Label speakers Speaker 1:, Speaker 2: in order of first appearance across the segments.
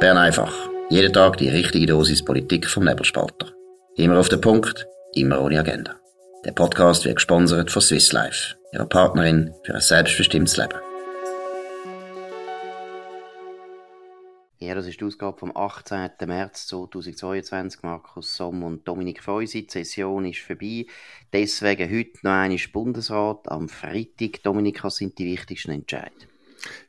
Speaker 1: Bern einfach. Jeden Tag die richtige Dosis Politik vom Nebelspalter. Immer auf den Punkt, immer ohne Agenda. Der Podcast wird gesponsert von Swiss Life, ihrer Partnerin für ein selbstbestimmtes Leben.
Speaker 2: Ja, das ist die Ausgabe vom 18. März 2022. Markus Somm und Dominik Feusi. Die Session ist vorbei. Deswegen heute noch einmal Bundesrat. Am Freitag, Dominik, was sind die wichtigsten Entscheidungen?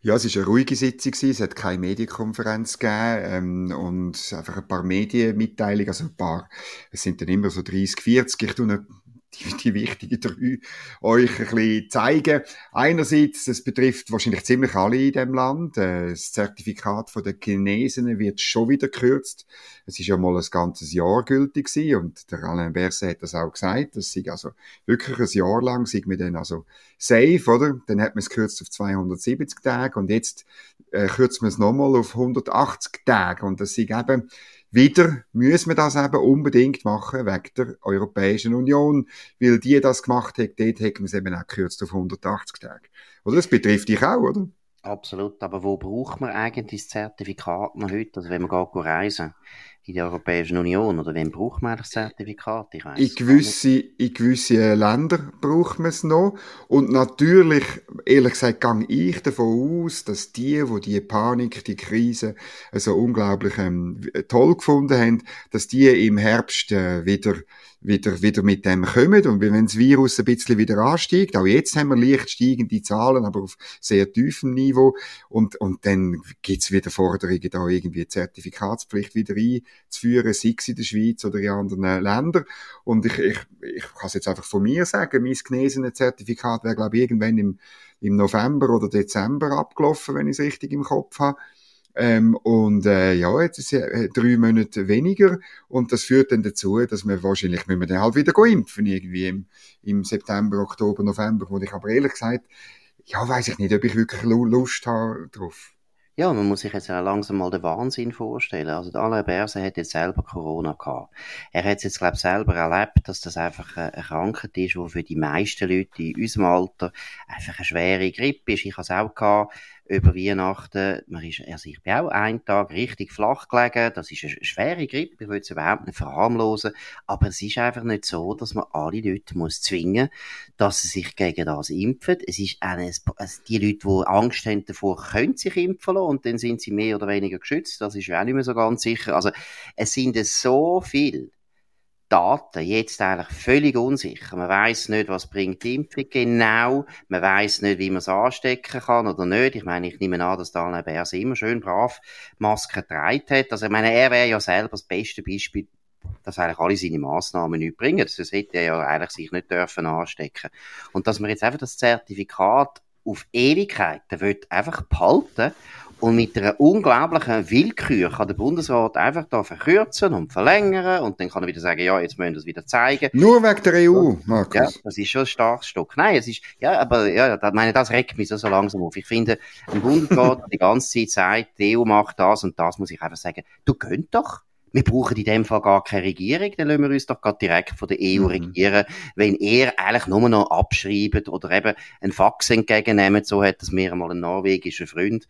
Speaker 3: Ja, es war eine ruhige Sitzung, es hat keine Medienkonferenz gegeben ähm, und einfach ein paar Medienmitteilungen, also ein paar, es sind dann immer so 30, 40, ich tue die, die wichtigen drei euch ein bisschen zeigen. Einerseits, es betrifft wahrscheinlich ziemlich alle in dem Land. Äh, das Zertifikat von den Chinesen wird schon wieder gekürzt. Es ist ja mal ein ganzes Jahr gültig gewesen und der Alain Berset hat das auch gesagt. Das sei also wirklich ein Jahr lang, sei wir dann also safe, oder? Dann hat man es gekürzt auf 270 Tage und jetzt äh, kürzt man es nochmal auf 180 Tage und das sei eben wieder müssen wir das eben unbedingt machen wegen der Europäischen Union, weil die das gemacht hat, dort hätten wir es eben auch gekürzt auf 180 Tage. Oder? Das betrifft dich auch, oder?
Speaker 2: Absolut, aber wo braucht man eigentlich das Zertifikat noch heute, also wenn man geht reisen in der Europäischen Union, oder wem braucht man das Zertifikat?
Speaker 3: Ich weiss in, gewisse, in gewisse Länder braucht man es noch und natürlich, ehrlich gesagt, gehe ich davon aus, dass die, wo die Panik, die Krise so unglaublich ähm, toll gefunden haben, dass die im Herbst äh, wieder wieder, wieder mit dem kommen. Und wenn das Virus ein bisschen wieder ansteigt, auch jetzt haben wir leicht steigende Zahlen, aber auf sehr tiefem Niveau. Und, und dann gibt's wieder Forderungen, da irgendwie Zertifikatspflicht wieder einzuführen, sei es in der Schweiz oder in anderen Ländern. Und ich, ich, ich kann es jetzt einfach von mir sagen, mein genesene Zertifikat wäre, glaube ich, irgendwann im, im November oder Dezember abgelaufen, wenn ich es richtig im Kopf habe. Ähm, und äh, ja, jetzt ist es äh, drei Monate weniger und das führt dann dazu, dass wir wahrscheinlich müssen wir dann halt wieder impfen, irgendwie im, im September, Oktober, November, wo ich aber ehrlich gesagt, ja, weiß ich nicht, ob ich wirklich Lust habe drauf.
Speaker 2: Ja, man muss sich jetzt langsam mal den Wahnsinn vorstellen. Also, der Alain Berset hat jetzt selber Corona gehabt. Er hat jetzt, glaube ich, selber erlebt, dass das einfach eine Krankheit ist, die für die meisten Leute in unserem Alter einfach eine schwere Grippe ist. Ich habe es auch gehabt über Weihnachten. Man ist, also ich bin auch einen Tag richtig flach gelegen. Das ist eine schwere Grippe. Ich will es überhaupt nicht verharmlosen. Aber es ist einfach nicht so, dass man alle Leute muss zwingen, dass sie sich gegen das impfen. Es ist eine, also die Leute, die Angst haben davor, können sich impfen lassen und dann sind sie mehr oder weniger geschützt. Das ist ja auch nicht mehr so ganz sicher. Also es sind so viele Daten jetzt eigentlich völlig unsicher. Man weiß nicht, was bringt die Impfung genau. Man weiß nicht, wie man es anstecken kann oder nicht. Ich meine, ich nehme an, dass Daniel Bers immer schön brav Masken getragen hat. Also, ich meine, er wäre ja selber das beste Beispiel, dass eigentlich alle seine Massnahmen nicht bringen. Das hätte er ja eigentlich sich nicht dürfen anstecken. Und dass man jetzt einfach das Zertifikat auf Ewigkeit wird einfach behalten und mit einer unglaublichen Willkür kann der Bundesrat einfach da verkürzen und verlängern und dann kann er wieder sagen, ja, jetzt müssen wir das wieder zeigen.
Speaker 3: Nur wegen der EU, Markus.
Speaker 2: Ja, das ist schon ein starkes Stück. Nein, es ist, ja, aber, ja, das, meine, das regt mich so, so langsam auf. Ich finde, ein Bundesrat die ganze Zeit sagt, die EU macht das und das, muss ich einfach sagen, du könnt doch. Wir brauchen in dem Fall gar keine Regierung, dann lassen wir uns doch gerade direkt von der EU mhm. regieren, wenn ihr eigentlich nur noch abschreibt oder eben ein Fax entgegennehmt, so hat das mir einmal ein norwegischer Freund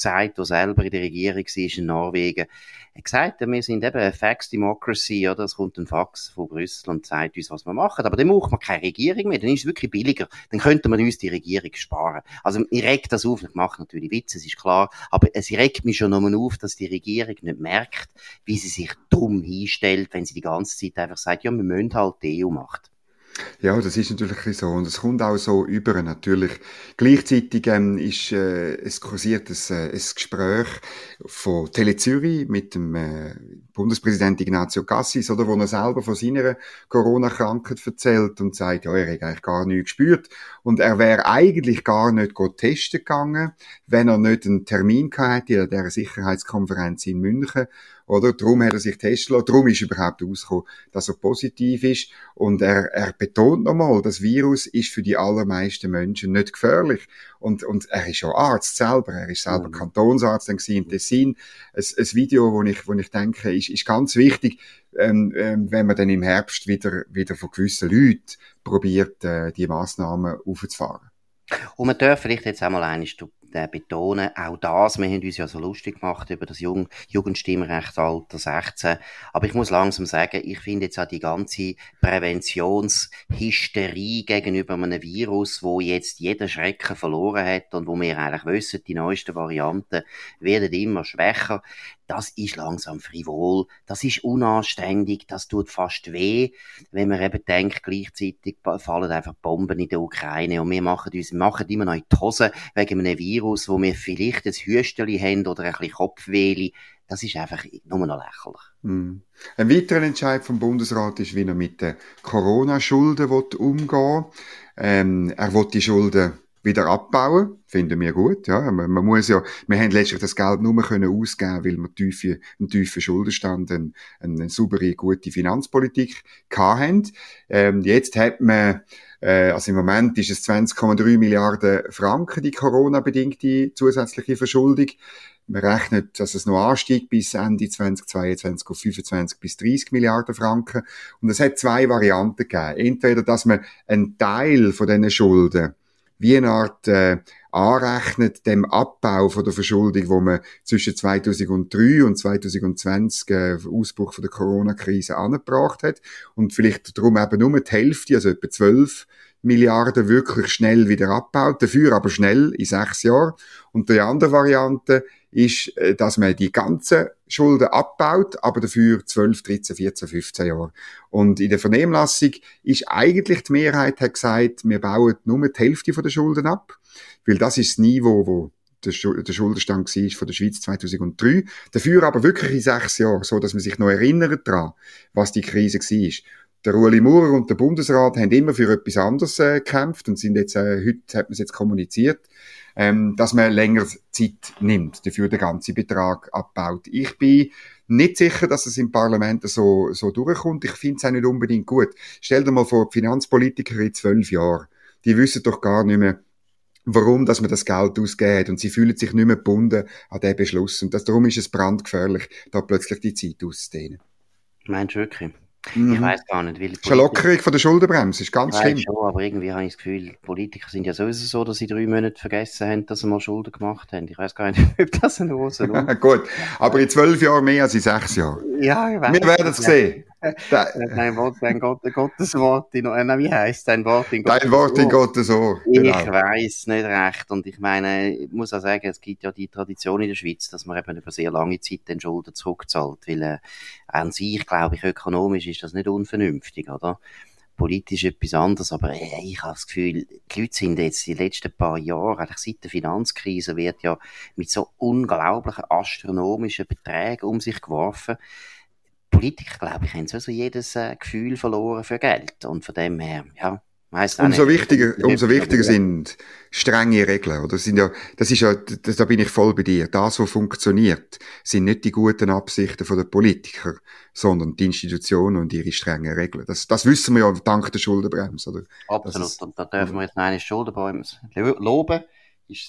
Speaker 2: gesagt, der selber in der Regierung war in Norwegen. Er gesagt, wir sind eben eine Fax Democracy, oder? Es kommt ein Fax von Brüssel und zeigt uns, was wir machen. Aber dann braucht man keine Regierung mehr. Dann ist es wirklich billiger. Dann könnte man uns die Regierung sparen. Also, ich regt das auf. Ich mache natürlich Witze, es ist klar. Aber es regt mich schon nochmal auf, dass die Regierung nicht merkt, wie sie sich dumm hinstellt, wenn sie die ganze Zeit einfach sagt, ja, wir müssen halt die EU macht.
Speaker 3: Ja, das ist natürlich so und es kommt auch so über natürlich. Gleichzeitig ähm, ist äh, es kursiert ein, äh, ein Gespräch von Tele Zürich mit dem äh, Bundespräsident Ignazio Cassis, oder, wo er selber von seiner Corona-Krankheit erzählt und sagt, ja, er hat eigentlich gar nichts gespürt und er wäre eigentlich gar nicht testen gegangen, wenn er nicht einen Termin gehabt hätte in der Sicherheitskonferenz in München oder? Darum hat er sich testen lassen. Darum ist überhaupt rausgekommen, dass er positiv ist. Und er, er betont nochmal, das Virus ist für die allermeisten Menschen nicht gefährlich. Und, und er ist ja Arzt selber. Er ist selber mhm. Kantonsarzt dann in Tessin. Ein, ein Video, wo ich, wo ich denke, ist, ist ganz wichtig, ähm, ähm, wenn man dann im Herbst wieder, wieder von gewissen Leuten probiert, äh, die Massnahmen aufzufahren.
Speaker 2: Und man darf vielleicht jetzt einmal eines, äh, betonen, auch das, wir haben uns ja so lustig gemacht über das Jung Jugendstimmrechtsalter 16, aber ich muss langsam sagen, ich finde jetzt auch die ganze Präventionshysterie gegenüber einem Virus, wo jetzt jeder Schrecken verloren hat und wo wir eigentlich wissen, die neuesten Varianten werden immer schwächer, das ist langsam frivol, das ist unanständig, das tut fast weh, wenn man eben denkt, gleichzeitig fallen einfach Bomben in der Ukraine und wir machen uns, machen immer noch in die Hose wegen einem Virus, wo wir vielleicht ein Hüsteli haben oder ein bisschen Kopfweh. Das ist einfach nur noch lächerlich.
Speaker 3: Mm. Ein weiterer Entscheid vom Bundesrat ist, wie er mit den Corona-Schulden umgehen will. Ähm, er will die Schulden wieder abbauen, finden wir gut, ja. Man, man, muss ja, wir haben letztlich das Geld nur können ausgeben, weil wir tiefe, einen tiefen Schuldenstand, eine, eine saubere, gute Finanzpolitik hatten. Ähm, jetzt hat man, äh, also im Moment ist es 20,3 Milliarden Franken, die Corona-bedingte zusätzliche Verschuldung. Man rechnet, dass es noch ansteigt bis Ende 2022 auf 25 bis 30 Milliarden Franken. Und es hat zwei Varianten gegeben. Entweder, dass man einen Teil von diesen Schulden wie eine Art äh, anrechnet dem Abbau von der Verschuldung, wo man zwischen 2003 und 2020 äh, Ausbruch von der Corona-Krise angebracht hat und vielleicht darum eben nur die Hälfte, also etwa 12 Milliarden wirklich schnell wieder abbaut, dafür aber schnell in sechs Jahren. Und die andere Variante ist, äh, dass man die ganzen Schulden abbaut, aber dafür 12, 13, 14, 15 Jahre. Und in der Vernehmlassung ist eigentlich die Mehrheit hat gesagt, wir bauen nur die Hälfte der Schulden ab, weil das ist das Niveau, wo der, Schuldenstand war von der Schweiz 2003. Dafür aber wirklich in sechs Jahren, so dass man sich noch erinnert daran, was die Krise war. Der Ueli Maurer und der Bundesrat haben immer für etwas anderes äh, gekämpft und sind jetzt, äh, heute hat man es jetzt kommuniziert, ähm, dass man länger Zeit nimmt, dafür den ganzen Betrag abbaut. Ich bin nicht sicher, dass es im Parlament so, so durchkommt. Ich finde es auch nicht unbedingt gut. Stell dir mal vor, die Finanzpolitiker in zwölf Jahren, die wissen doch gar nicht mehr, warum dass man das Geld ausgeht und sie fühlen sich nicht mehr gebunden an den Beschluss. Und das, darum ist es brandgefährlich, da plötzlich die Zeit auszudehnen.
Speaker 2: Meinst du wirklich? Mhm. Ich weiß gar nicht, weil
Speaker 3: Politiker... Lockerung von der Schuldenbremse ist ganz schlimm.
Speaker 2: Schon, aber irgendwie habe ich das Gefühl, Politiker sind ja sowieso so, dass sie drei Monate vergessen haben, dass sie mal Schulden gemacht haben. Ich weiß gar nicht, ob das ein großer
Speaker 3: Gut, aber in zwölf Jahren mehr als in sechs Jahren.
Speaker 2: Ja, ich weiß.
Speaker 3: Wir werden es sehen.
Speaker 2: Dein Wort, dein Gott, Gottes Wort in, äh, wie heißt dein Wort
Speaker 3: in Gottes Dein Wort in Gottes Ohr.
Speaker 2: Genau. Ich weiß nicht recht. Und ich meine, ich muss auch sagen, es gibt ja die Tradition in der Schweiz, dass man eben über sehr lange Zeit den Schulden zurückzahlt. Weil, äh, an sich, glaube ich, ökonomisch ist das nicht unvernünftig, oder? Politisch etwas anderes, aber äh, ich habe das Gefühl, die Leute sind jetzt die letzten paar Jahre, eigentlich seit der Finanzkrise, wird ja mit so unglaublichen astronomischen Beträgen um sich geworfen Politiker, glaube ich, haben sowieso jedes äh, Gefühl verloren für Geld. Und von dem her, ja,
Speaker 3: Weißt umso wichtiger, umso wichtiger sind strenge Regeln, oder? Sind ja, das ist ja, das, da bin ich voll bei dir. Das, was funktioniert, sind nicht die guten Absichten der Politiker, sondern die Institutionen und ihre strengen Regeln. Das, das wissen wir ja dank der Schuldenbremse, oder?
Speaker 2: Absolut. Ist, und da dürfen wir jetzt eine Schuldenbremse loben.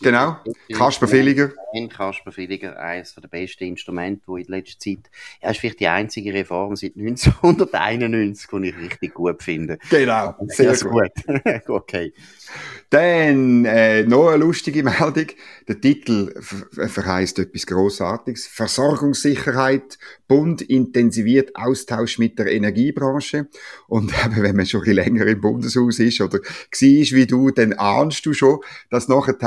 Speaker 3: Genau, Kasper Villiger.
Speaker 2: Kasper Villiger, eines der besten Instrumente, wo in letzter Zeit, ja, ist vielleicht die einzige Reform seit 1991, die ich richtig gut finde.
Speaker 3: Genau, sehr ja, gut.
Speaker 2: okay.
Speaker 3: Dann äh, noch eine lustige Meldung. Der Titel verheißt etwas Großartiges. Versorgungssicherheit, Bund intensiviert Austausch mit der Energiebranche. Und eben, wenn man schon ein bisschen länger im Bundeshaus ist oder war wie du, dann ahnst du schon, dass nachher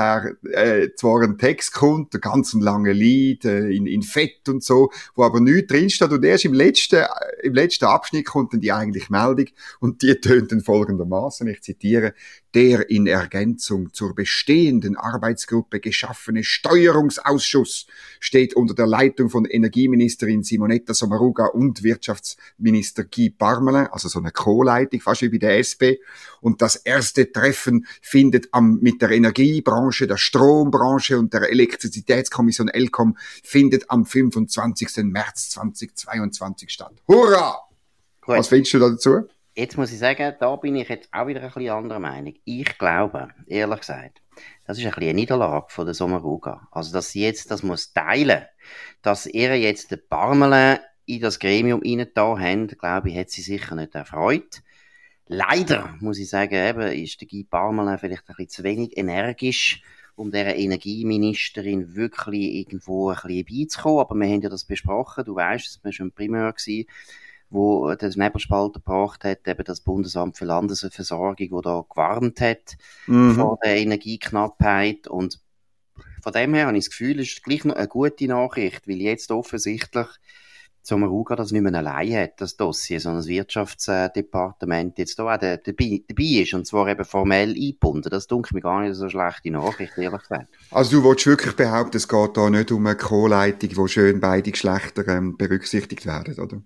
Speaker 3: äh, zwar ein Text kommt, ein ganz langer Lied äh, in, in Fett und so, wo aber nichts drinsteht. Und erst im letzten, äh, im letzten Abschnitt kommt dann die eigentliche Meldung und die tönt dann folgendermaßen, ich zitiere, der in Ergänzung zur bestehenden Arbeitsgruppe geschaffene Steuerungsausschuss steht unter der Leitung von Energieministerin Simonetta Sommaruga und Wirtschaftsminister Guy Parmelin, also so eine Co-Leitung, fast wie bei der SP. Und das erste Treffen findet am, mit der Energiebranche, der Strombranche und der Elektrizitätskommission ELCOM findet am 25. März 2022 statt. Hurra! Gut. Was findest du dazu?
Speaker 2: Jetzt muss ich sagen, da bin ich jetzt auch wieder ein bisschen anderer Meinung. Ich glaube, ehrlich gesagt, das ist ein bisschen eine Niederlage von der Sommaruga. Also, dass sie jetzt das muss teilen, dass ihr jetzt den Parmelin in das Gremium da haben, glaube ich, hat sie sicher nicht erfreut. Leider, muss ich sagen, eben, ist der Guy Parmelin vielleicht ein bisschen zu wenig energisch um der Energieministerin wirklich irgendwo ein bisschen beizukommen. Aber wir haben ja das besprochen. Du weißt, es war schon Primär gewesen wo der Nebelspalter gebracht hat, eben das Bundesamt für Landesversorgung, wo da gewarnt hat mhm. vor der Energieknappheit und von dem her habe ich das Gefühl, es ist gleich noch eine gute Nachricht, weil jetzt offensichtlich Sommaruga das nicht mehr allein hat, das Dossier, sondern das Wirtschaftsdepartement jetzt da auch dabei, dabei ist und zwar eben formell eingebunden. Das dunkelt mir gar nicht so schlechte Nachricht, ehrlich gesagt.
Speaker 3: Also du willst wirklich behaupten, es geht da nicht um eine Co-Leitung, wo schön beide Geschlechter ähm, berücksichtigt werden, oder?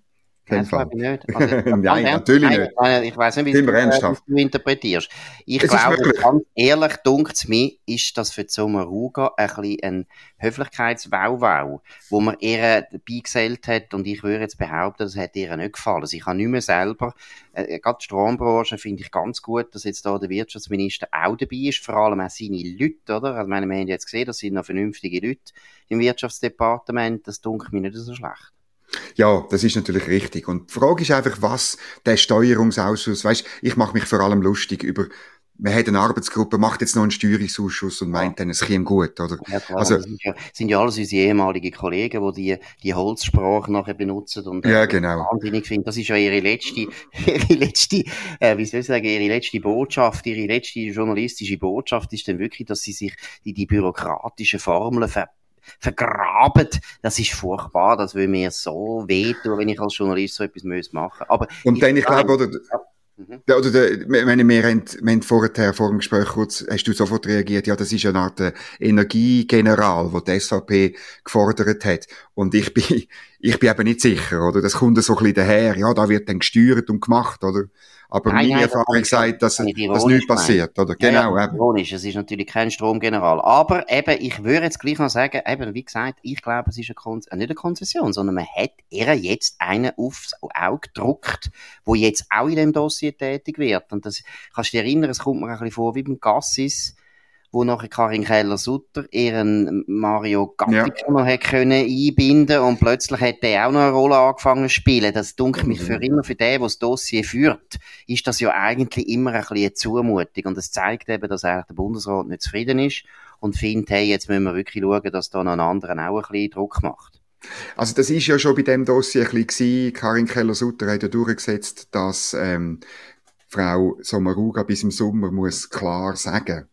Speaker 2: Nein, das glaube ich nicht. Also,
Speaker 3: Nein, natürlich nicht.
Speaker 2: Ich weiß nicht, wie du, äh, du interpretierst. Ich es glaube, ganz ehrlich, dunkt es mir, ist das für Sommaruga ein bisschen ein Höflichkeitswauwau, wo man ihr beigesellt hat und ich würde jetzt behaupten, das hat ihr nicht gefallen. Also ich habe nicht mehr selber, äh, gerade die Strombranche finde ich ganz gut, dass jetzt da der Wirtschaftsminister auch dabei ist, vor allem auch seine Leute, oder? Also meine, wir haben jetzt gesehen, das sind noch vernünftige Leute im Wirtschaftsdepartement, das dunkelt mir nicht so schlecht.
Speaker 3: Ja, das ist natürlich richtig. Und die Frage ist einfach, was der Steuerungsausschuss, weißt, ich mache mich vor allem lustig über man hat eine Arbeitsgruppe, macht jetzt noch einen Steuerungsausschuss und meint dann, es käme gut, oder?
Speaker 2: Ja, klar, also, das sind ja, sind ja alles unsere ehemaligen Kollegen, die die, die Holzsprache nachher benutzen und
Speaker 3: ja, genau.
Speaker 2: wahnsinnig finden. Das ist ja ihre letzte, ihre letzte, äh, wie soll ich sagen, ihre letzte Botschaft, ihre letzte journalistische Botschaft ist dann wirklich, dass sie sich die, die bürokratischen Formeln ver vergraben. Das ist furchtbar. Das will mir so wehtun, wenn ich als Journalist so etwas machen muss. Aber
Speaker 3: Und dann, ich glaube, oder, mhm. ja, oder der, meine, wir, haben, wir haben vorher, vor dem Gespräch kurz, hast du sofort reagiert, ja, das ist eine Art äh, Energiegeneral, wo die SVP gefordert hat. Und ich bin, ich bin eben nicht sicher, oder? Das kommt so ein bisschen daher, ja, da wird dann gesteuert und gemacht, oder? Aber nein, meine Erfahrung sagt, dass, dass nichts passiert, oder? Genau,
Speaker 2: ja, ironisch. Es ist natürlich kein Stromgeneral. Aber eben, ich würde jetzt gleich noch sagen, eben, wie gesagt, ich glaube, es ist eine Kon äh, nicht eine Konzession, sondern man hat ihr jetzt einen aufs Auge gedruckt, wo jetzt auch in dem Dossier tätig wird. Und das, kannst du dich erinnern, es kommt mir ein bisschen vor wie beim Gassis, wo nachher Karin Keller-Sutter ihren Mario Gattiker ja. noch hat können einbinden und plötzlich hat der auch noch eine Rolle angefangen zu spielen. Das dunkelt mich für immer für den, der das Dossier führt, ist das ja eigentlich immer ein bisschen eine Zumutung und es zeigt eben, dass eigentlich der Bundesrat nicht zufrieden ist und findet, hey, jetzt müssen wir wirklich schauen, dass da noch ein anderer auch ein bisschen Druck macht.
Speaker 3: Also das ist ja schon bei dem Dossier ein bisschen gewesen. Karin Keller-Sutter hat ja durchgesetzt, dass ähm, Frau Sommaruga bis im Sommer muss klar sagen,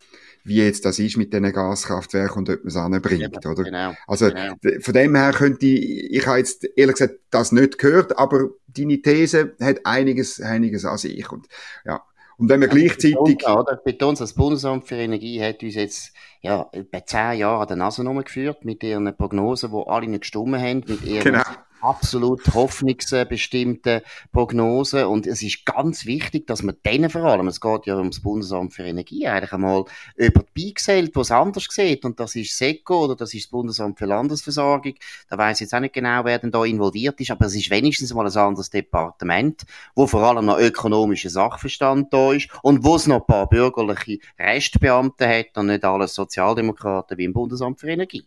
Speaker 3: wie jetzt das ist mit diesen Gaskraftwerken und ob man es anbringt, ja, oder? Genau, also, genau. von dem her könnte ich, ich habe jetzt ehrlich gesagt das nicht gehört, aber deine These hat einiges, einiges an sich und, ja. Und wenn wir ja, gleichzeitig...
Speaker 2: Betont, betont, das Bundesamt für Energie hat uns jetzt, ja, bei zehn Jahren an der Nase geführt mit ihren Prognosen, wo alle nicht gestummen haben, mit ihren genau absolut hoffnungsbestimmte Prognose. Und es ist ganz wichtig, dass man denen vor allem, es geht ja ums Bundesamt für Energie, eigentlich einmal über die beigesellt, wo es anders sieht. Und das ist SECO oder das ist das Bundesamt für Landesversorgung, da weiß jetzt auch nicht genau, wer denn da involviert ist, aber es ist wenigstens mal ein anderes Departement, wo vor allem noch ökonomischer Sachverstand da ist und wo es noch ein paar bürgerliche Restbeamte hat und nicht alles Sozialdemokraten wie im Bundesamt für Energie.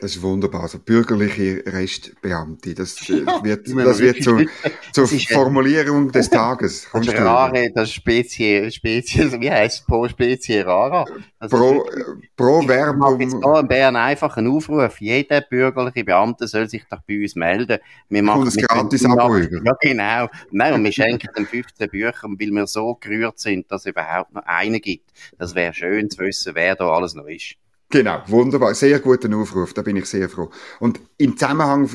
Speaker 3: Das ist wunderbar. Also bürgerliche Restbeamte. Das ja, wird, das wird zu, zur Formulierung des Tages.
Speaker 2: Das ist rare, das Spezie, Spezie, wie heißt es? Pro Spezie rara.
Speaker 3: Also pro, pro Verbum. Ich mache
Speaker 2: in Bern einfach einen Aufruf. Jeder bürgerliche Beamte soll sich doch bei uns melden.
Speaker 3: Wir machen und ein gratis Abo über.
Speaker 2: Ja, genau. Nein, und wir schenken den 15 Büchern, weil wir so gerührt sind, dass es überhaupt noch einen gibt. Das wäre schön zu wissen, wer da alles noch ist.
Speaker 3: Genau, wunderbar. Sehr guter Aufruf, da bin ich sehr froh. Und im Zusammenhang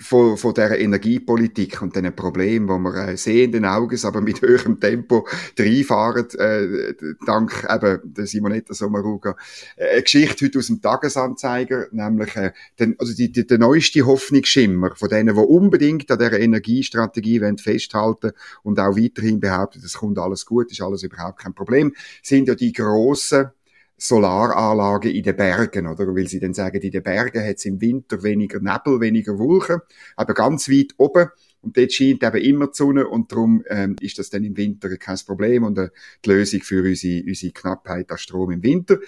Speaker 3: von, von dieser Energiepolitik und diesen Problemen, wo wir äh, sehenden Auges, aber mit höherem Tempo reinfahren, äh, dank eben der Simonetta Sommaruga. Äh, eine Geschichte heute aus dem Tagesanzeiger, nämlich äh, den, also die, die, der neueste Hoffnungsschimmer von denen, die unbedingt an dieser Energiestrategie wollen festhalten und auch weiterhin behaupten, es kommt alles gut, ist alles überhaupt kein Problem, sind ja die grossen Solaranlagen in den Bergen, oder? Weil sie dann sagen, in den Bergen hat es im Winter weniger Nebel, weniger Wolken, aber ganz weit oben. Und dort scheint eben immer die Sonne und darum ähm, ist das dann im Winter kein Problem und äh, die Lösung für unsere, unsere Knappheit an Strom im Winter.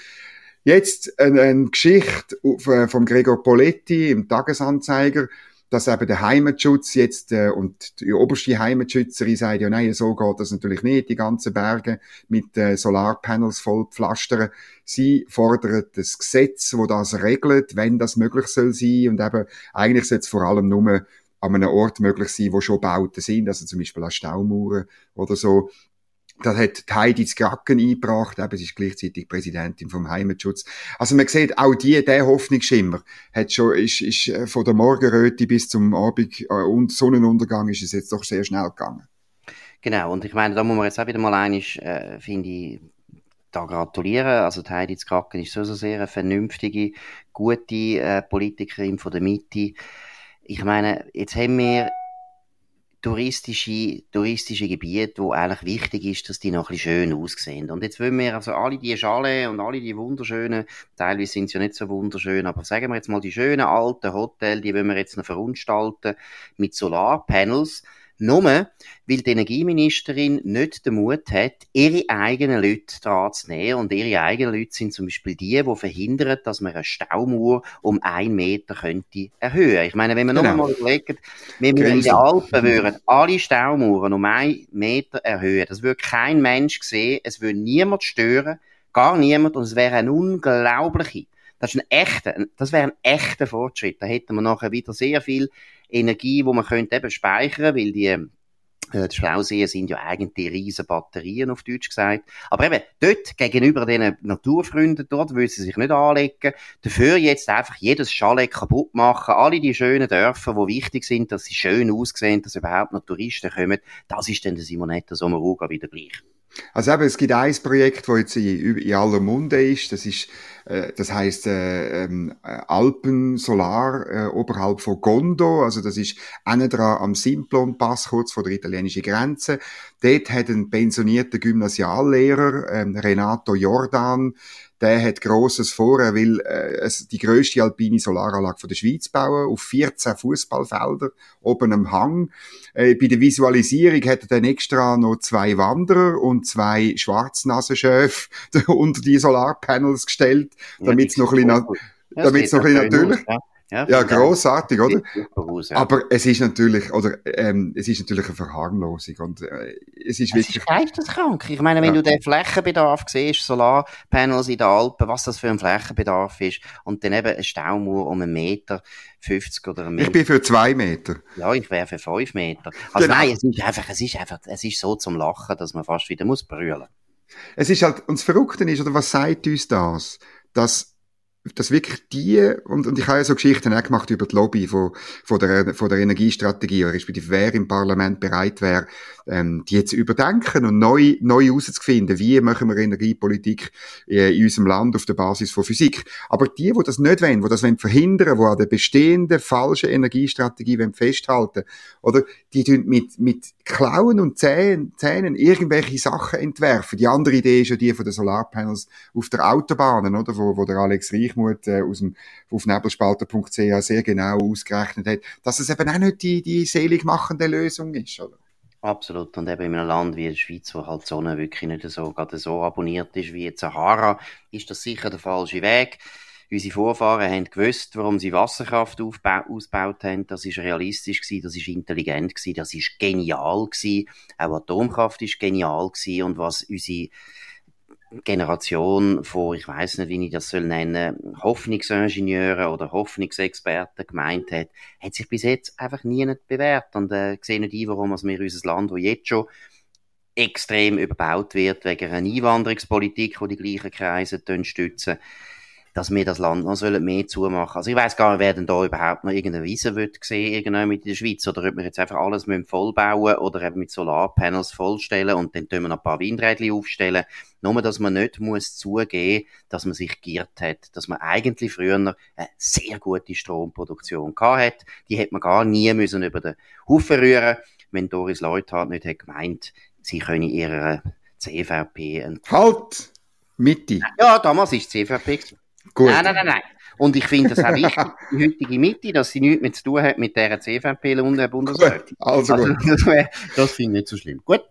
Speaker 3: Jetzt eine, eine Geschichte äh, vom Gregor Poletti im Tagesanzeiger. Dass eben der Heimatschutz jetzt äh, und die oberste Heimatschützerin sagt, ja nein, so geht das natürlich nicht, die ganzen Berge mit äh, Solarpanels voll pflastern. Sie fordern das Gesetz, wo das regelt, wenn das möglich soll sein und eben eigentlich soll es vor allem nur an einem Ort möglich sein, wo schon Bauten sind, also zum Beispiel an Staumauern oder so. Das hat Heidi Skracken eingebracht, eben, sie ist gleichzeitig Präsidentin vom Heimatschutz. Also man sieht, auch die, der Hoffnungsschimmer hat schon, ist, ist äh, von der Morgenröte bis zum Abend äh, und Sonnenuntergang ist es jetzt doch sehr schnell gegangen.
Speaker 2: Genau, und ich meine, da muss man jetzt auch wieder mal einig, äh, finde ich, da gratulieren. Also die Heidi Skracken ist so, so sehr eine vernünftige, gute äh, Politikerin von der Mitte. Ich meine, jetzt haben wir touristische, touristische Gebiete, wo eigentlich wichtig ist, dass die noch ein bisschen schön aussehen. Und jetzt wollen wir also alle die Schale und alle die wunderschönen, teilweise sind sie ja nicht so wunderschön, aber sagen wir jetzt mal die schönen alten Hotels, die wollen wir jetzt noch verunstalten mit Solarpanels. Nur, weil die Energieministerin nicht den Mut hat, ihre eigenen Leute dran zu nehmen. Und ihre eigenen Leute sind zum Beispiel die, die verhindern, dass man eine Staumauer um einen Meter könnte erhöhen. Ich meine, wenn man genau. noch mal überlegt, wenn wir in den Alpen würden alle Staumauern um einen Meter erhöhen, das würde kein Mensch sehen, es würde niemand stören, gar niemand, und es wäre eine unglaubliche das ist ein echter, das wäre ein echter Fortschritt. Da hätten wir nachher wieder sehr viel Energie, wo man könnte eben speichern, weil die äh, die Stauseen sind ja eigentlich riesen Batterien, auf Deutsch gesagt. Aber eben, dort, gegenüber den Naturfreunden dort, will sie sich nicht anlegen. Dafür jetzt einfach jedes Chalet kaputt machen. Alle die schönen Dörfer, die wichtig sind, dass sie schön aussehen, dass überhaupt noch Touristen kommen. Das ist dann der Simonetta Sommaruga wieder gleich.
Speaker 3: Also eben, es gibt ein Projekt, das jetzt in, in aller Munde ist. Das ist, äh, das heißt äh, ähm, Alpen Solar äh, oberhalb von Gondo. Also das ist dran am Simplon-Pass, kurz vor der italienischen Grenze. Dort hat ein pensionierter Gymnasiallehrer, ähm, Renato Jordan, der hat Grosses vor. Er will äh, die grösste alpine Solaranlage von der Schweiz bauen, auf 14 Fußballfelder oben am Hang. Äh, bei der Visualisierung hat er dann extra noch zwei Wanderer und zwei Schwarznasenschöfe unter die Solarpanels gestellt, damit es noch ein bisschen, damit es noch ein bisschen natürlich... Ja. Ja, ja großartig, oder? Aus, ja. Aber es ist natürlich, oder ähm, es ist natürlich eine Verharmlosung und äh, es ist wirklich. Es ist
Speaker 2: geisteskrank. Ich meine, wenn ja. du den Flächenbedarf siehst, Solarpanels in den Alpen, was das für ein Flächenbedarf ist, und dann eben eine Staumauer um einen Meter 50 oder einen
Speaker 3: Meter. Ich bin für zwei Meter.
Speaker 2: Ja, ich wäre für fünf Meter. Also genau. nein, es ist einfach, es ist einfach, es ist so zum Lachen, dass man fast wieder muss brüllen.
Speaker 3: Es ist halt, und das Verrückte ist, oder was sagt uns das? Dass dass wirklich die, und, und ich habe ja so Geschichten auch gemacht über die Lobby von, von, der, von der Energiestrategie, respektive wer im Parlament bereit wäre, ähm, die jetzt überdenken und neu, neu herauszufinden, wie machen wir Energiepolitik äh, in unserem Land auf der Basis von Physik. Aber die, die das nicht wollen, die das wollen verhindern, die an der bestehenden falschen Energiestrategie wollen festhalten, oder, die tun mit, mit Klauen und Zähnen, Zähnen irgendwelche Sachen entwerfen. Die andere Idee ist ja die von den Solarpanels auf der Autobahn, oder, wo, wo der Alex Reichmuth äh, aus dem, auf nebelspalter.ch sehr genau ausgerechnet hat, dass es eben auch nicht die, die selig machende Lösung ist, oder?
Speaker 2: Absolut. Und eben in einem Land wie der Schweiz, wo halt Sonne wirklich nicht so, gerade so abonniert ist wie jetzt Sahara, ist das sicher der falsche Weg. Unsere Vorfahren haben gewusst, warum sie Wasserkraft ausgebaut haben. Das ist realistisch gewesen, das ist intelligent gewesen, das ist genial gewesen. Auch Atomkraft ist genial gewesen. Und was unsere Generation von, ich weiß nicht, wie ich das soll nennen, Hoffnungsingenieure oder Hoffnungsexperten gemeint hat, hat sich bis jetzt einfach nie bewährt. Und äh, sehe nicht ein, warum wir unser Land, wo jetzt schon extrem überbaut wird wegen einer Einwanderungspolitik, die die gleichen Kreise stützen, dass wir das Land noch sollen mehr zumachen. Also ich weiß gar nicht, wer denn da überhaupt noch irgendeine Wiese wird sehen, irgendwann mit in der Schweiz, oder ob wir jetzt einfach alles müssen vollbauen oder eben mit Solarpanels vollstellen und dann tun wir noch ein paar Windrädchen aufstellen. Nur, dass man nicht muss zugeben, dass man sich giert hat, dass man eigentlich früher eine sehr gute Stromproduktion gehabt hat. Die hätte man gar nie müssen über den Haufen rühren, wenn Doris Leuthard nicht hätte gemeint, sie könne ihrer CVP
Speaker 3: Halt! Mitte.
Speaker 2: Ja, damals ist CVP Gut. Nein, nein, nein, nein. Und ich finde das auch wichtig, die heutige Mitte, dass sie nichts mehr zu tun hat mit dieser CVP und der Bundesrätin.
Speaker 3: Also, also
Speaker 2: das, das finde ich nicht so schlimm. Gut.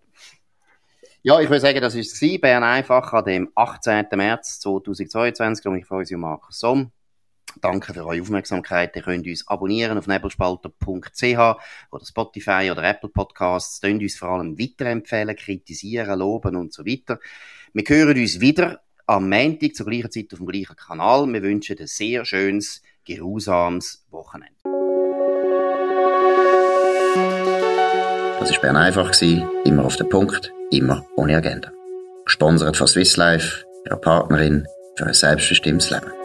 Speaker 2: Ja, ich würde sagen, das ist es Bern einfach an dem 18. März 2022, und ich freue mich um Markus Somm. danke für eure Aufmerksamkeit. Ihr könnt uns abonnieren auf nebelspalter.ch oder Spotify oder Apple Podcasts. Könnt uns vor allem weiterempfehlen, kritisieren, loben und so weiter. Wir hören uns wieder am Montag zur gleichen Zeit auf dem gleichen Kanal. Wir wünschen ein sehr schönes, geruhsames Wochenende.
Speaker 1: Das war Bern einfach, immer auf den Punkt, immer ohne Agenda. Gesponsert von Swiss Life, ihrer Partnerin für ein selbstbestimmtes Leben.